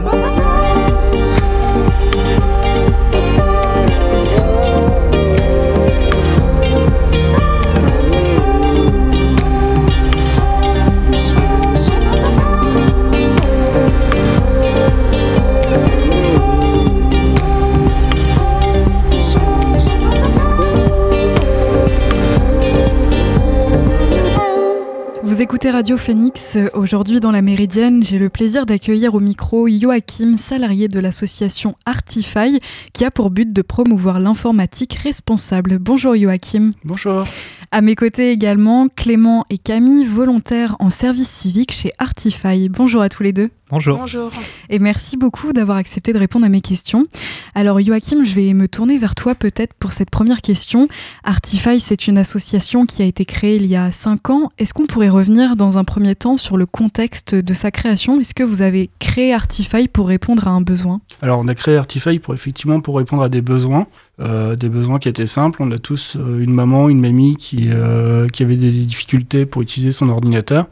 Bye-bye. Radio Phoenix. Aujourd'hui, dans la Méridienne, j'ai le plaisir d'accueillir au micro Joachim, salarié de l'association Artify, qui a pour but de promouvoir l'informatique responsable. Bonjour Joachim. Bonjour. À mes côtés également, Clément et Camille, volontaires en service civique chez Artify. Bonjour à tous les deux. Bonjour. Bonjour. Et merci beaucoup d'avoir accepté de répondre à mes questions. Alors Joachim, je vais me tourner vers toi peut-être pour cette première question. Artify, c'est une association qui a été créée il y a cinq ans. Est-ce qu'on pourrait revenir dans un premier temps sur le contexte de sa création? Est-ce que vous avez créé Artify pour répondre à un besoin? Alors on a créé Artify pour effectivement pour répondre à des besoins. Euh, des besoins qui étaient simples. On a tous euh, une maman, une mamie qui, euh, qui avait des difficultés pour utiliser son ordinateur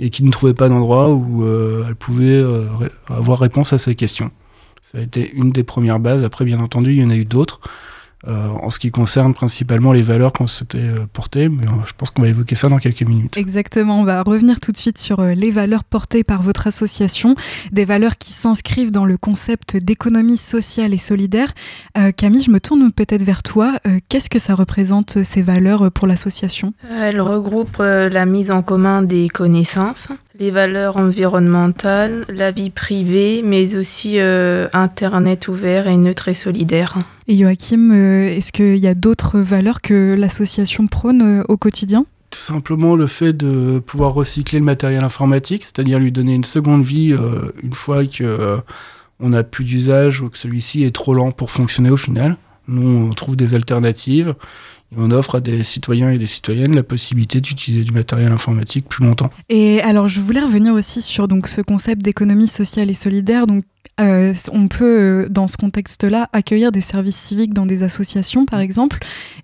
et qui ne trouvait pas d'endroit où euh, elle pouvait avoir réponse à ses questions. Ça a été une des premières bases. Après, bien entendu, il y en a eu d'autres. Euh, en ce qui concerne principalement les valeurs qu'on souhaitait euh, porter, mais euh, je pense qu'on va évoquer ça dans quelques minutes. Exactement, on va revenir tout de suite sur les valeurs portées par votre association, des valeurs qui s'inscrivent dans le concept d'économie sociale et solidaire. Camille, je me tourne peut-être vers toi. Qu'est-ce que ça représente ces valeurs pour l'association? Elle regroupe la mise en commun des connaissances, les valeurs environnementales, la vie privée, mais aussi euh, Internet ouvert et neutre et solidaire. Et Joachim, euh, est-ce qu'il y a d'autres valeurs que l'association prône euh, au quotidien? Tout simplement le fait de pouvoir recycler le matériel informatique, c'est-à-dire lui donner une seconde vie euh, une fois que euh, on n'a plus d'usage ou que celui-ci est trop lent pour fonctionner au final. Nous, on trouve des alternatives et on offre à des citoyens et des citoyennes la possibilité d'utiliser du matériel informatique plus longtemps. Et alors, je voulais revenir aussi sur donc ce concept d'économie sociale et solidaire. Donc, euh, on peut, euh, dans ce contexte-là, accueillir des services civiques dans des associations, par exemple.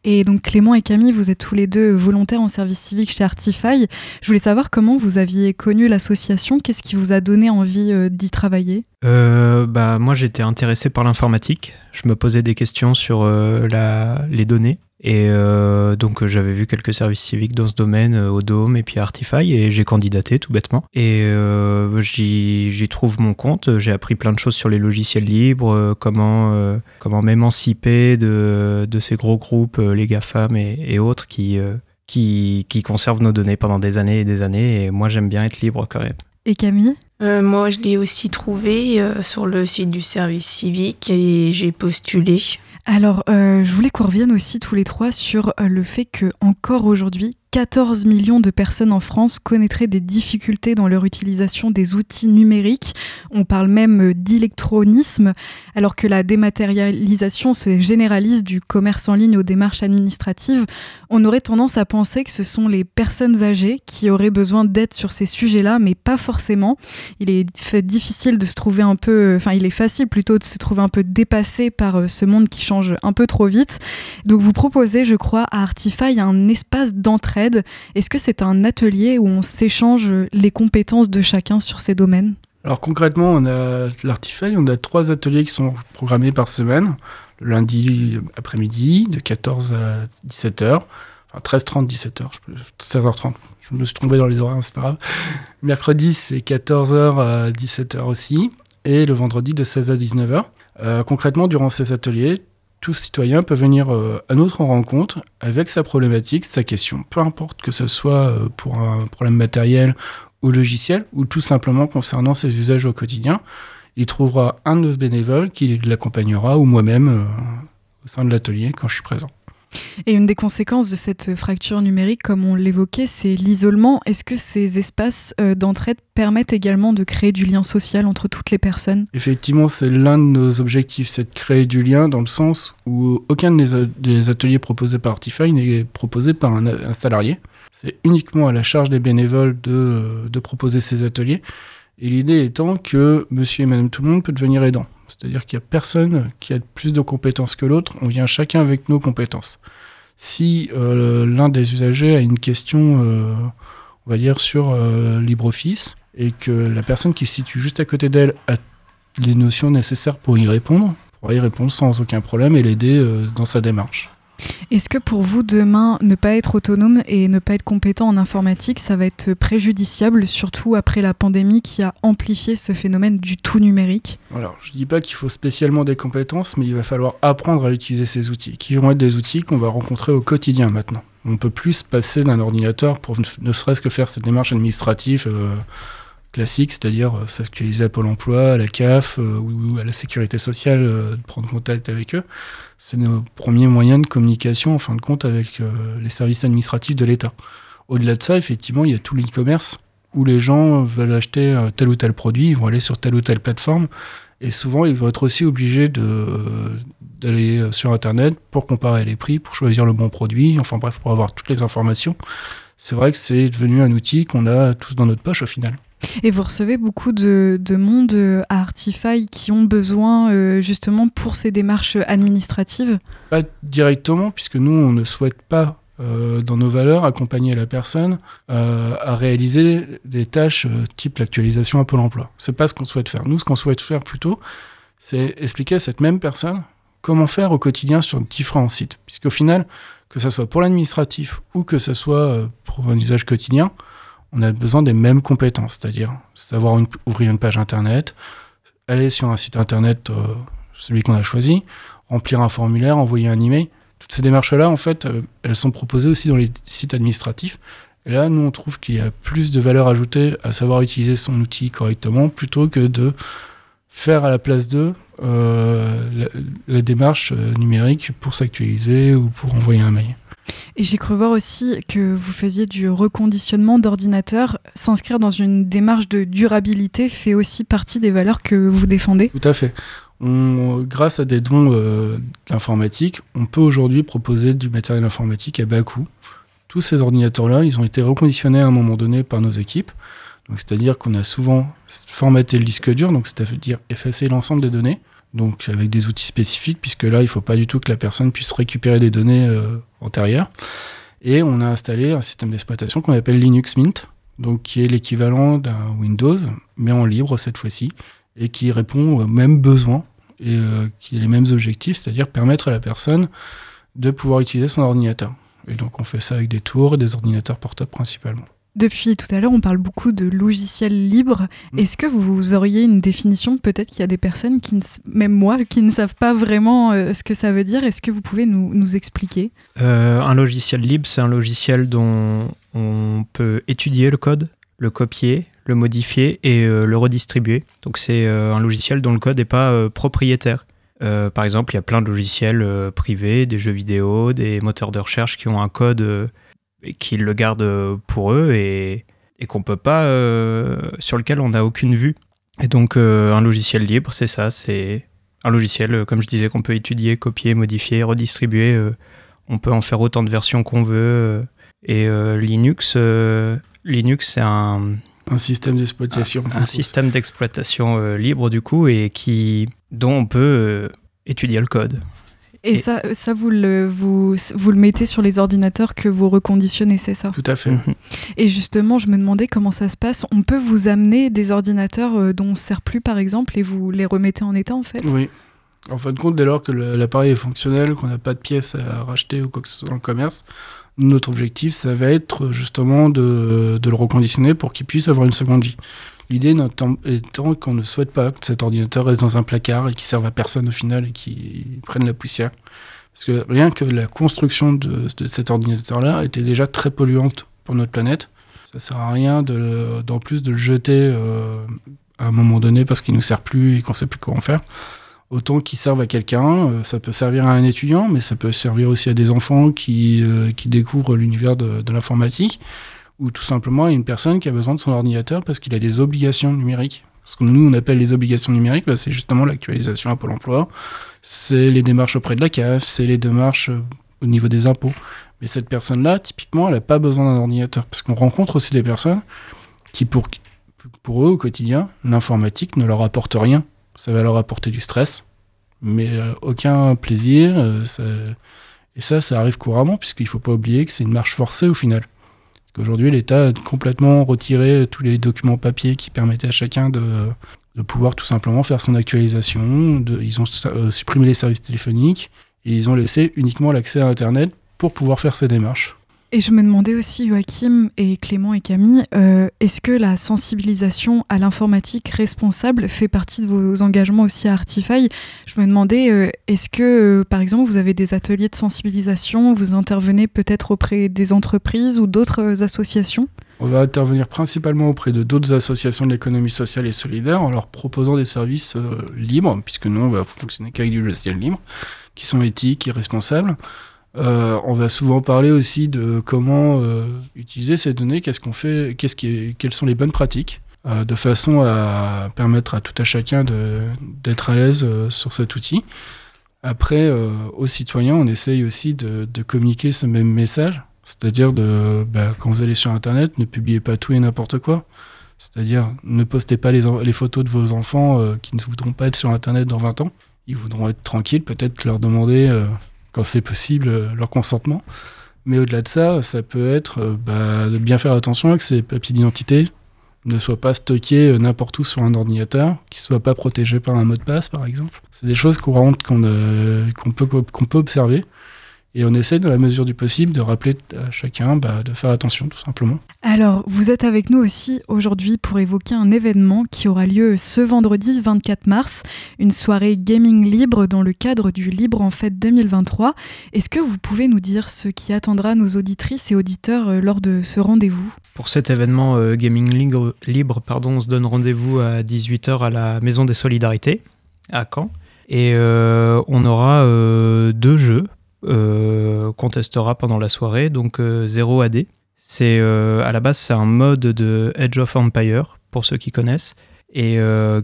Et donc, Clément et Camille, vous êtes tous les deux volontaires en service civique chez Artify. Je voulais savoir comment vous aviez connu l'association. Qu'est-ce qui vous a donné envie euh, d'y travailler? Euh, bah, Moi, j'étais intéressé par l'informatique. Je me posais des questions sur euh, la, les données. Et euh, donc j'avais vu quelques services civiques dans ce domaine euh, au Dôme et puis à Artify et j'ai candidaté tout bêtement. Et euh, j'y trouve mon compte. J'ai appris plein de choses sur les logiciels libres, euh, comment, euh, comment m'émanciper de, de ces gros groupes, euh, les GAFAM et, et autres qui, euh, qui, qui conservent nos données pendant des années et des années. Et moi j'aime bien être libre quand même. Et Camille? Euh, moi, je l'ai aussi trouvé euh, sur le site du service civique et j'ai postulé. Alors, euh, je voulais qu'on revienne aussi tous les trois sur euh, le fait que encore aujourd'hui, 14 millions de personnes en France connaîtraient des difficultés dans leur utilisation des outils numériques. On parle même d'électronisme, alors que la dématérialisation se généralise du commerce en ligne aux démarches administratives. On aurait tendance à penser que ce sont les personnes âgées qui auraient besoin d'aide sur ces sujets-là, mais pas forcément. Il est difficile de se trouver un peu, enfin, il est facile plutôt de se trouver un peu dépassé par euh, ce monde qui change un peu trop vite. Donc, vous proposez, je crois, à Artify un espace d'entraide. Est-ce que c'est un atelier où on s'échange les compétences de chacun sur ces domaines? Alors concrètement, on a l'Artify, on a trois ateliers qui sont programmés par semaine. Le lundi après-midi, de 14 à 17h. Enfin, 13h30, 17h, 16h30. Je me suis trompé dans les horaires, c'est pas grave. Mercredi, c'est 14h à 17h aussi. Et le vendredi, de 16h à 19h. Euh, concrètement, durant ces ateliers, tout citoyen peut venir euh, à notre rencontre avec sa problématique, sa question. Peu importe que ce soit euh, pour un problème matériel ou logiciel, ou tout simplement concernant ses usages au quotidien. Il trouvera un de nos bénévoles qui l'accompagnera, ou moi-même, euh, au sein de l'atelier, quand je suis présent. Et une des conséquences de cette fracture numérique, comme on l'évoquait, c'est l'isolement. Est-ce que ces espaces euh, d'entraide permettent également de créer du lien social entre toutes les personnes? Effectivement, c'est l'un de nos objectifs, c'est de créer du lien dans le sens où aucun des, ateliers proposés par Artify n'est proposé par un, salarié. C'est uniquement à la charge des bénévoles de, euh, de proposer ces ateliers. Et l'idée étant que monsieur et madame tout le monde peut devenir aidant. C'est-à-dire qu'il n'y a personne qui a plus de compétences que l'autre, on vient chacun avec nos compétences. Si euh, l'un des usagers a une question, euh, on va dire, sur euh, LibreOffice, et que la personne qui se situe juste à côté d'elle a les notions nécessaires pour y répondre, pour y répondre sans aucun problème et l'aider dans sa démarche. Est-ce que pour vous, demain, ne pas être autonome et ne pas être compétent en informatique, ça va être préjudiciable, surtout après la pandémie qui a amplifié ce phénomène du tout numérique? Alors, je ne dis pas qu'il faut spécialement des compétences, mais il va falloir apprendre à utiliser ces outils, qui vont être des outils qu'on va rencontrer au quotidien maintenant. On ne peut plus se passer d'un ordinateur pour ne serait-ce que faire cette démarche administrative. Euh, classique, c'est-à-dire euh, s'actualiser à Pôle emploi, à la CAF euh, ou à la sécurité sociale, de prendre contact avec eux. C'est nos premiers moyens de communication, en fin de compte, avec les services administratifs de l'État. Au-delà de ça, effectivement, il y a tout l'e-commerce où les gens veulent acheter tel ou tel produit, ils vont aller sur telle ou telle plateforme. Et souvent, ils vont être aussi obligés d'aller sur Internet pour comparer les prix, pour choisir le bon produit, enfin bref, pour avoir toutes les informations. C'est vrai que c'est devenu un outil qu'on a tous dans notre poche au final. Et vous recevez beaucoup de, monde euh, à Artify qui ont besoin euh, justement pour ces démarches administratives Pas directement, puisque nous, on ne souhaite pas, euh, dans nos valeurs, accompagner la personne à réaliser des tâches type l'actualisation à Pôle emploi. C'est pas ce qu'on souhaite faire. Nous, ce qu'on souhaite faire plutôt, c'est expliquer à cette même personne comment faire au quotidien sur différents sites. Puisqu'au final, que ce soit pour l'administratif ou que ce soit pour un usage quotidien, on a besoin des mêmes compétences, c'est-à-dire savoir ouvrir une page internet, aller sur un site internet, euh, celui qu'on a choisi, remplir un formulaire, envoyer un email. Toutes ces démarches-là, en fait, euh, elles sont proposées aussi dans les sites administratifs. Et là, nous, on trouve qu'il y a plus de valeur ajoutée à savoir utiliser son outil correctement plutôt que de faire à la place d'eux euh, la, démarche numérique pour s'actualiser ou pour envoyer un mail. Et j'ai cru voir aussi que vous faisiez du reconditionnement d'ordinateurs. S'inscrire dans une démarche de durabilité fait aussi partie des valeurs que vous défendez Tout à fait. grâce à des dons euh, informatiques, on peut aujourd'hui proposer du matériel informatique à bas coût. Tous ces ordinateurs-là, ils ont été reconditionnés à un moment donné par nos équipes. c'est-à-dire qu'on a souvent formaté le disque dur, donc c'est-à-dire effacer l'ensemble des données donc avec des outils spécifiques, puisque là, il ne faut pas du tout que la personne puisse récupérer des données euh, antérieures. Et on a installé un système d'exploitation qu'on appelle Linux Mint, donc qui est l'équivalent d'un Windows, mais en libre cette fois-ci, et qui répond aux mêmes besoins et euh, qui a les mêmes objectifs, c'est-à-dire permettre à la personne de pouvoir utiliser son ordinateur. Et donc on fait ça avec des tours et des ordinateurs portables principalement. Depuis tout à l'heure, on parle beaucoup de logiciels libres. Mm. Est-ce que vous auriez une définition Peut-être qu'il y a des personnes, qui même moi, qui ne savent pas vraiment euh, ce que ça veut dire? Est-ce que vous pouvez nous, expliquer? Euh, Un logiciel libre, c'est un logiciel dont on peut étudier le code, le copier, le modifier et euh, le redistribuer. Donc c'est un logiciel dont le code n'est pas propriétaire. par exemple, il y a plein de logiciels privés, des jeux vidéo, des moteurs de recherche qui ont un code qu'ils le gardent pour eux et, et qu'on peut pas, euh, sur lequel on n'a aucune vue. Et donc euh, un logiciel libre, c'est ça, c'est un logiciel, euh, comme je disais, qu'on peut étudier, copier, modifier, redistribuer. on peut en faire autant de versions qu'on veut. et Linux, Linux c'est un, un système d'exploitation. Un, système d'exploitation libre du coup et qui dont on peut étudier le code. Et, ça, ça vous, le, vous, vous le mettez sur les ordinateurs que vous reconditionnez, c'est ça? Tout à fait. Mhm. Et justement, je me demandais comment ça se passe. On peut vous amener des ordinateurs euh, dont on ne sert plus, par exemple, et vous les remettez en état, en fait? Oui. En fin de compte, dès lors que l'appareil est fonctionnel, qu'on n'a pas de pièces à racheter ou quoi que ce soit dans le commerce, notre objectif, ça va être justement de, de le reconditionner pour qu'il puisse avoir une seconde vie. L'idée étant qu'on ne souhaite pas que cet ordinateur reste dans un placard et qu'il serve à personne au final et qu'il prenne la poussière. Parce que rien que la construction de, cet ordinateur-là était déjà très polluante pour notre planète. Ça sert à rien d'en plus de le jeter euh, à un moment donné parce qu'il ne nous sert plus et qu'on ne sait plus quoi en faire. Autant qu'il serve à quelqu'un, euh, ça peut servir à un étudiant, mais ça peut servir aussi à des enfants qui, euh, découvrent l'univers de l'informatique ou tout simplement une personne qui a besoin de son ordinateur parce qu'il a des obligations numériques. Ce que nous, on appelle les obligations numériques, bah, c'est justement l'actualisation à Pôle emploi, c'est les démarches auprès de la CAF, c'est les démarches euh, au niveau des impôts. Mais cette personne-là, typiquement, elle n'a pas besoin d'un ordinateur. Parce qu'on rencontre aussi des personnes qui, pour, eux, au quotidien, l'informatique ne leur apporte rien. Ça va leur apporter du stress, mais euh, aucun plaisir. Euh, et ça, ça arrive couramment, puisqu'il ne faut pas oublier que c'est une marche forcée au final. Aujourd'hui, l'État a complètement retiré tous les documents papier qui permettaient à chacun de, pouvoir tout simplement faire son actualisation. Ils ont euh, supprimé les services téléphoniques et ils ont laissé uniquement l'accès à Internet pour pouvoir faire ces démarches. Et je me demandais aussi, Joachim et Clément et Camille, euh, est-ce que la sensibilisation à l'informatique responsable fait partie de vos engagements aussi à Artify? Je me demandais, euh, est-ce que, par exemple, vous avez des ateliers de sensibilisation, vous intervenez peut-être auprès des entreprises ou d'autres associations? On va intervenir principalement auprès de d'autres associations de l'économie sociale et solidaire en leur proposant des services euh, libres, puisque nous, on va fonctionner qu'avec du logiciel libre, qui sont éthiques et responsables. Euh, on va souvent parler aussi de comment euh, utiliser ces données, qu'est-ce qu'on fait, qu'est-ce quelles sont les bonnes pratiques, de façon à permettre à tout à chacun d'être à l'aise sur cet outil. Après, aux citoyens, on essaye aussi de, communiquer ce même message c'est-à-dire, de, bah, quand vous allez sur Internet, ne publiez pas tout et n'importe quoi. C'est-à-dire, ne postez pas les, photos de vos enfants euh, qui ne voudront pas être sur Internet dans 20 ans. Ils voudront être tranquilles, peut-être leur demander, euh, quand c'est possible, euh, leur consentement. Mais au-delà de ça, ça peut être bah, de bien faire attention à que ces papiers d'identité ne soient pas stockés n'importe où sur un ordinateur, qu'ils ne soient pas protégés par un mot de passe, par exemple. C'est des choses qu'on peut, qu'on peut observer. Et on essaie, dans la mesure du possible, de rappeler à chacun bah, de faire attention, tout simplement. Alors, vous êtes avec nous aussi aujourd'hui pour évoquer un événement qui aura lieu ce vendredi 24 mars, une soirée gaming libre dans le cadre du Libre en Fête 2023. Est-ce que vous pouvez nous dire ce qui attendra nos auditrices et auditeurs euh, lors de ce rendez-vous? Pour cet événement euh, gaming libre, libre pardon, on se donne rendez-vous à 18h à la Maison des Solidarités, à Caen. Et euh, on aura deux jeux qu'on testera pendant la soirée, donc 0 euh. C'est euh, à la base c'est un mode de Edge of Empire pour ceux qui connaissent et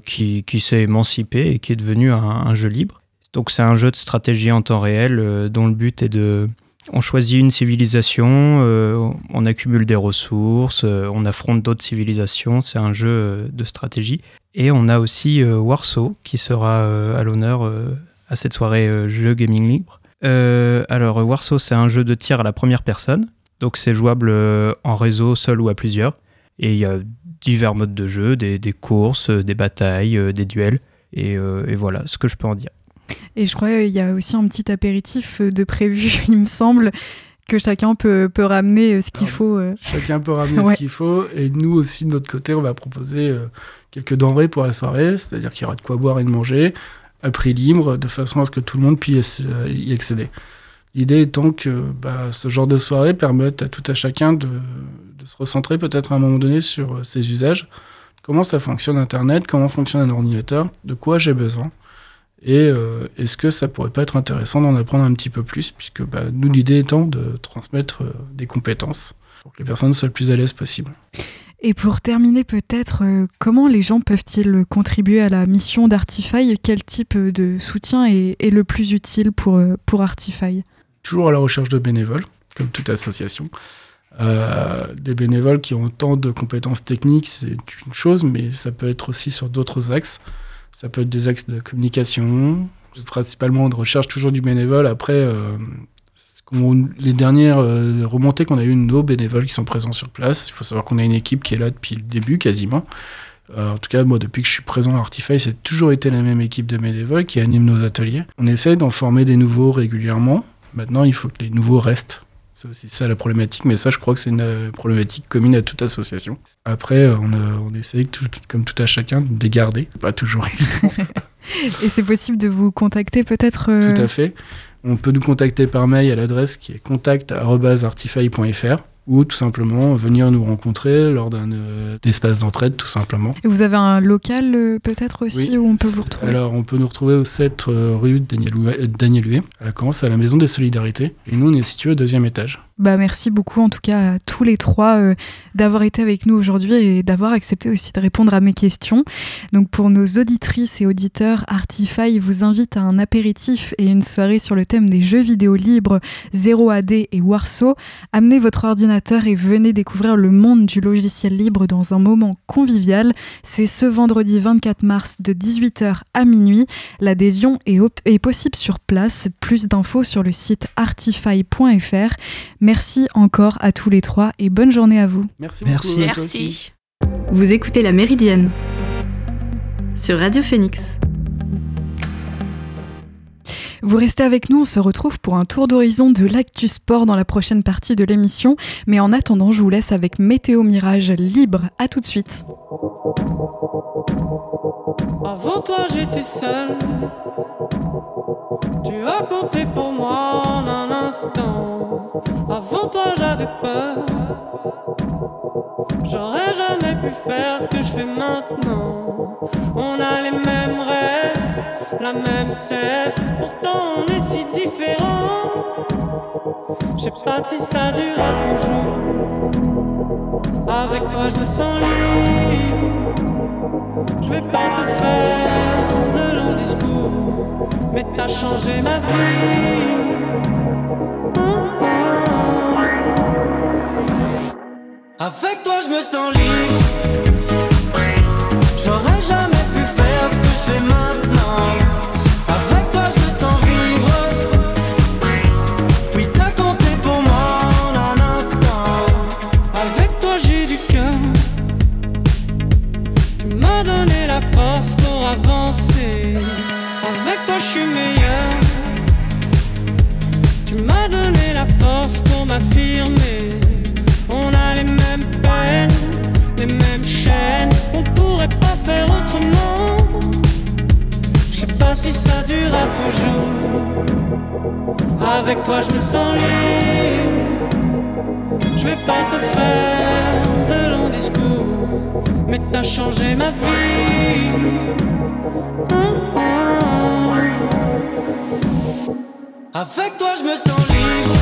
qui, qui s'est émancipé et qui est devenu un, jeu libre. Donc c'est un jeu de stratégie en temps réel dont le but est de on choisit une civilisation, on accumule des ressources, on affronte d'autres civilisations, c'est un jeu de stratégie. Et on a aussi Warsaw qui sera à l'honneur à cette soirée jeu gaming libre. Euh, alors, Warsaw, c'est un jeu de tir à la première personne. Donc, c'est jouable euh, en réseau, seul ou à plusieurs. Et il y a divers modes de jeu, des, courses, euh, des batailles, des duels. Et, voilà ce que je peux en dire. Et je crois qu'il y a aussi un petit apéritif de prévu, il me semble que chacun peut, peut ramener ce qu'il faut. Chacun peut ramener ce qu'il faut. Et nous aussi, de notre côté, on va proposer quelques denrées pour la soirée. C'est-à-dire qu'il y aura de quoi boire et de manger à prix libre, de façon à ce que tout le monde puisse y accéder. L'idée étant que bah, ce genre de soirée permette à tout à chacun de, se recentrer peut-être à un moment donné sur euh, ses usages, comment ça fonctionne Internet, comment fonctionne un ordinateur, de quoi j'ai besoin, et euh, est-ce que ça pourrait pas être intéressant d'en apprendre un petit peu plus, puisque bah, nous l'idée étant de transmettre euh, des compétences pour que les personnes soient le plus à l'aise possible. Et pour terminer peut-être, euh, comment les gens peuvent-ils contribuer à la mission d'Artify? Quel type de soutien est, le plus utile pour, euh, pour Artify? Toujours à la recherche de bénévoles, comme toute association. Euh, des bénévoles qui ont tant de compétences techniques, c'est une chose, mais ça peut être aussi sur d'autres axes. Ça peut être des axes de communication, principalement de recherche toujours du bénévole. Après, les dernières euh, remontées qu'on a eues, nos bénévoles qui sont présents sur place. Il faut savoir qu'on a une équipe qui est là depuis le début quasiment. Euh, en tout cas, moi, depuis que je suis présent à Artify, c'est toujours été la même équipe de bénévoles qui anime nos ateliers. On essaie d'en former des nouveaux régulièrement. Maintenant, il faut que les nouveaux restent. C'est aussi ça la problématique, mais ça, je crois que c'est une euh, problématique commune à toute association. Après, on, on essaie, comme tout à chacun, de les garder. Pas toujours évident. Et c'est possible de vous contacter peut-être Tout à fait. On peut nous contacter par mail à l'adresse qui est contact.artify.fr ou tout simplement venir nous rencontrer lors d'un euh, espace d'entraide, tout simplement. Et vous avez un local euh, peut-être aussi où on peut vous retrouver? Alors, on peut nous retrouver au 7 euh, rue Daniel Daniel Huet à Caen, à la Maison des Solidarités. Et nous, on est situé au deuxième étage. Bah, merci beaucoup en tout cas à tous les trois euh, d'avoir été avec nous aujourd'hui et d'avoir accepté aussi de répondre à mes questions. Donc pour nos auditrices et auditeurs, Artify vous invite à un apéritif et une soirée sur le thème des jeux vidéo libres 0AD et Warsaw. Amenez votre ordinateur et venez découvrir le monde du logiciel libre dans un moment convivial. C'est ce vendredi 24 mars de 18h à minuit. L'adhésion est, est possible sur place. Plus d'infos sur le site artify.fr. Merci encore à tous les trois et bonne journée à vous. Merci beaucoup. Merci. Vous écoutez La Méridienne sur Radio Phoenix. Vous restez avec nous, on se retrouve pour un tour d'horizon de l'actu sport dans la prochaine partie de l'émission. Mais en attendant, je vous laisse avec Météo Mirage libre. À tout de suite. Avant toi, j'étais seul. Tu as compté pour moi en un instant. Avant toi, j'avais peur. J'aurais jamais pu faire ce que je fais maintenant. On a les mêmes rêves, la même sève, pourtant on est si différents. Je sais pas si ça durera toujours. Avec toi, je me sens libre. Je vais pas te faire de longs discours, mais t'as changé ma vie. Avec toi, je me sens libre. Avec toi, je me sens libre.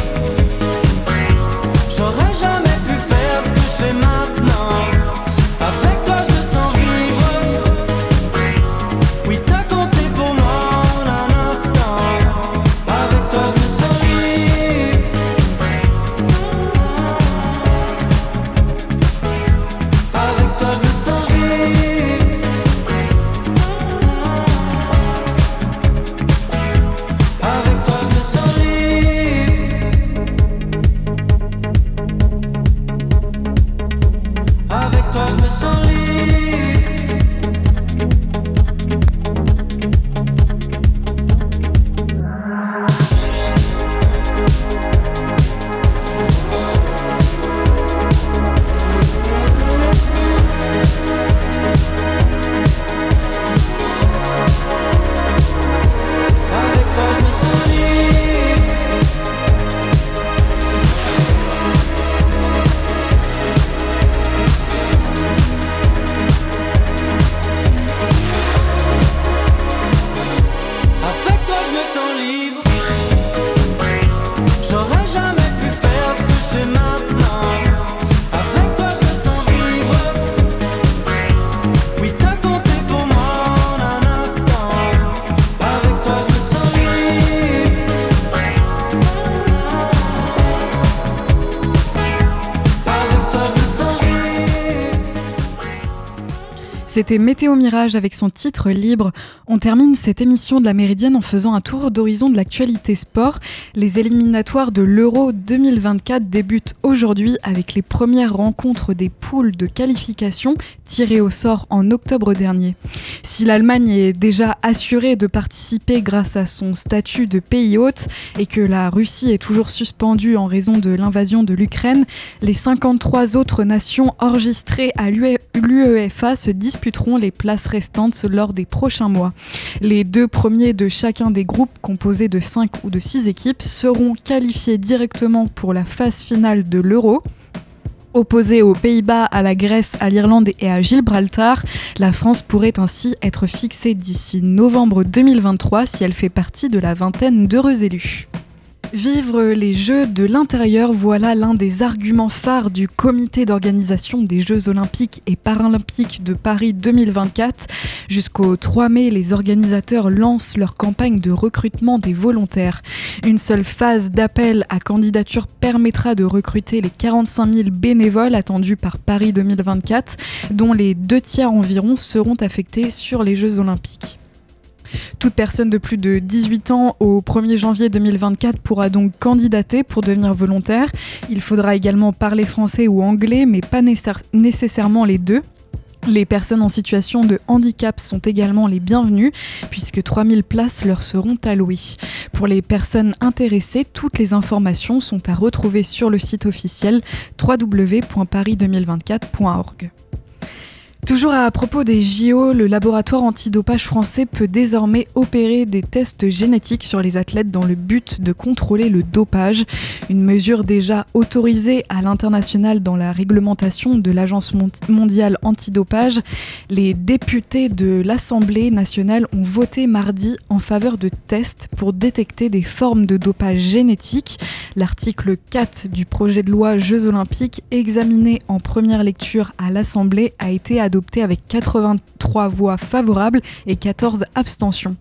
C'était Météo Mirage avec son titre libre. On termine cette émission de la Méridienne en faisant un tour d'horizon de l'actualité sport. Les éliminatoires de l'Euro 2024 débutent aujourd'hui avec les premières rencontres des poules de qualification tirées au sort en octobre dernier. Si l'Allemagne est déjà assurée de participer grâce à son statut de pays hôte et que la Russie est toujours suspendue en raison de l'invasion de l'Ukraine, les 53 autres nations enregistrées à l'UEFA se les places restantes lors des prochains mois. Les deux premiers de chacun des groupes, composés de 5 ou de 6 équipes, seront qualifiés directement pour la phase finale de l'Euro. Opposée aux Pays-Bas, à la Grèce, à l'Irlande et à Gibraltar, la France pourrait ainsi être fixée d'ici novembre 2023 si elle fait partie de la vingtaine d'heureux élus. Vivre les Jeux de l'intérieur, voilà l'un des arguments phares du comité d'organisation des Jeux olympiques et paralympiques de Paris 2024. Jusqu'au 3 mai, les organisateurs lancent leur campagne de recrutement des volontaires. Une seule phase d'appel à candidature permettra de recruter les 45 000 bénévoles attendus par Paris 2024, dont les deux tiers environ seront affectés sur les Jeux olympiques. Toute personne de plus de 18 ans au 1er janvier 2024 pourra donc candidater pour devenir volontaire. Il faudra également parler français ou anglais, mais pas nécessairement les deux. Les personnes en situation de handicap sont également les bienvenues puisque 3000 places leur seront allouées. Pour les personnes intéressées, toutes les informations sont à retrouver sur le site officiel www.paris2024.org. Toujours à propos des JO, le laboratoire antidopage français peut désormais opérer des tests génétiques sur les athlètes dans le but de contrôler le dopage, une mesure déjà autorisée à l'international dans la réglementation de l'Agence mondiale antidopage. Les députés de l'Assemblée nationale ont voté mardi en faveur de tests pour détecter des formes de dopage génétique. L'article 4 du projet de loi Jeux olympiques examiné en première lecture à l'Assemblée a été adopté avec 83 voix favorables et 14 abstentions.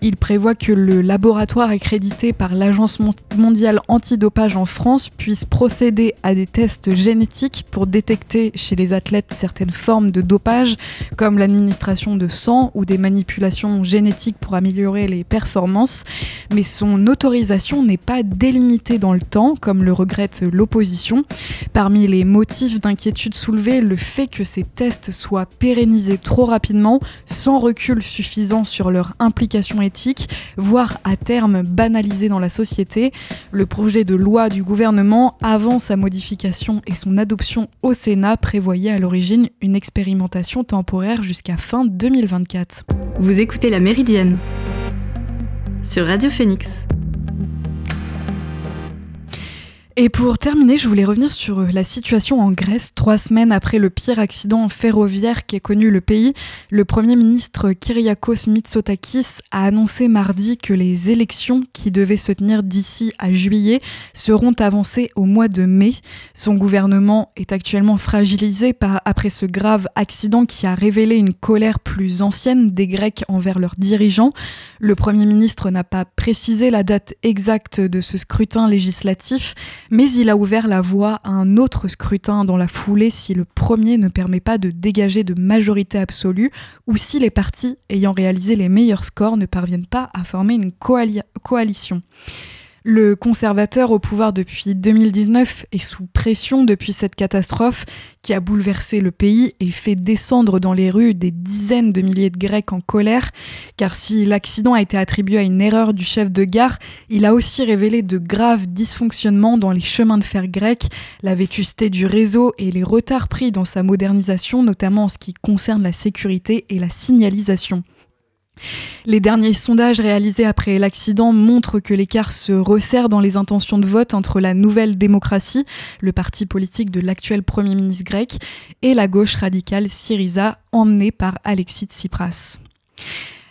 Il prévoit que le laboratoire accrédité par l'Agence mondiale antidopage en France puisse procéder à des tests génétiques pour détecter chez les athlètes certaines formes de dopage, comme l'administration de sang ou des manipulations génétiques pour améliorer les performances. Mais son autorisation n'est pas délimitée dans le temps, comme le regrette l'opposition. Parmi les motifs d'inquiétude soulevés, le fait que ces tests soient pérennisés trop rapidement, sans recul suffisant sur leur implication éthique, voire à terme banalisés dans la société. Le projet de loi du gouvernement, avant sa modification et son adoption au Sénat, prévoyait à l'origine une expérimentation temporaire jusqu'à fin 2024. Vous écoutez La Méridienne sur Radio Phoenix. Et pour terminer, je voulais revenir sur euh, la situation en Grèce. Trois semaines après le pire accident ferroviaire qui a connu le pays, le Premier ministre Kyriakos Mitsotakis a annoncé mardi que les élections qui devaient se tenir d'ici à juillet seront avancées au mois de mai. Son gouvernement est actuellement fragilisé par, après ce grave accident qui a révélé une colère plus ancienne des Grecs envers leurs dirigeants. Le Premier ministre n'a pas précisé la date exacte de ce scrutin législatif, mais il a ouvert la voie à un autre scrutin dans la foulée si le premier ne permet pas de dégager de majorité absolue ou si les partis ayant réalisé les meilleurs scores ne parviennent pas à former une coalition. Le conservateur au pouvoir depuis 2019 est sous pression depuis cette catastrophe qui a bouleversé le pays et fait descendre dans les rues des dizaines de milliers de Grecs en colère, car si l'accident a été attribué à une erreur du chef de gare, il a aussi révélé de graves dysfonctionnements dans les chemins de fer grecs, la vétusté du réseau et les retards pris dans sa modernisation, notamment en ce qui concerne la sécurité et la signalisation. Les derniers sondages réalisés après l'accident montrent que l'écart se resserre dans les intentions de vote entre la Nouvelle Démocratie, le parti politique de l'actuel Premier ministre grec, et la gauche radicale Syriza, emmenée par Alexis Tsipras.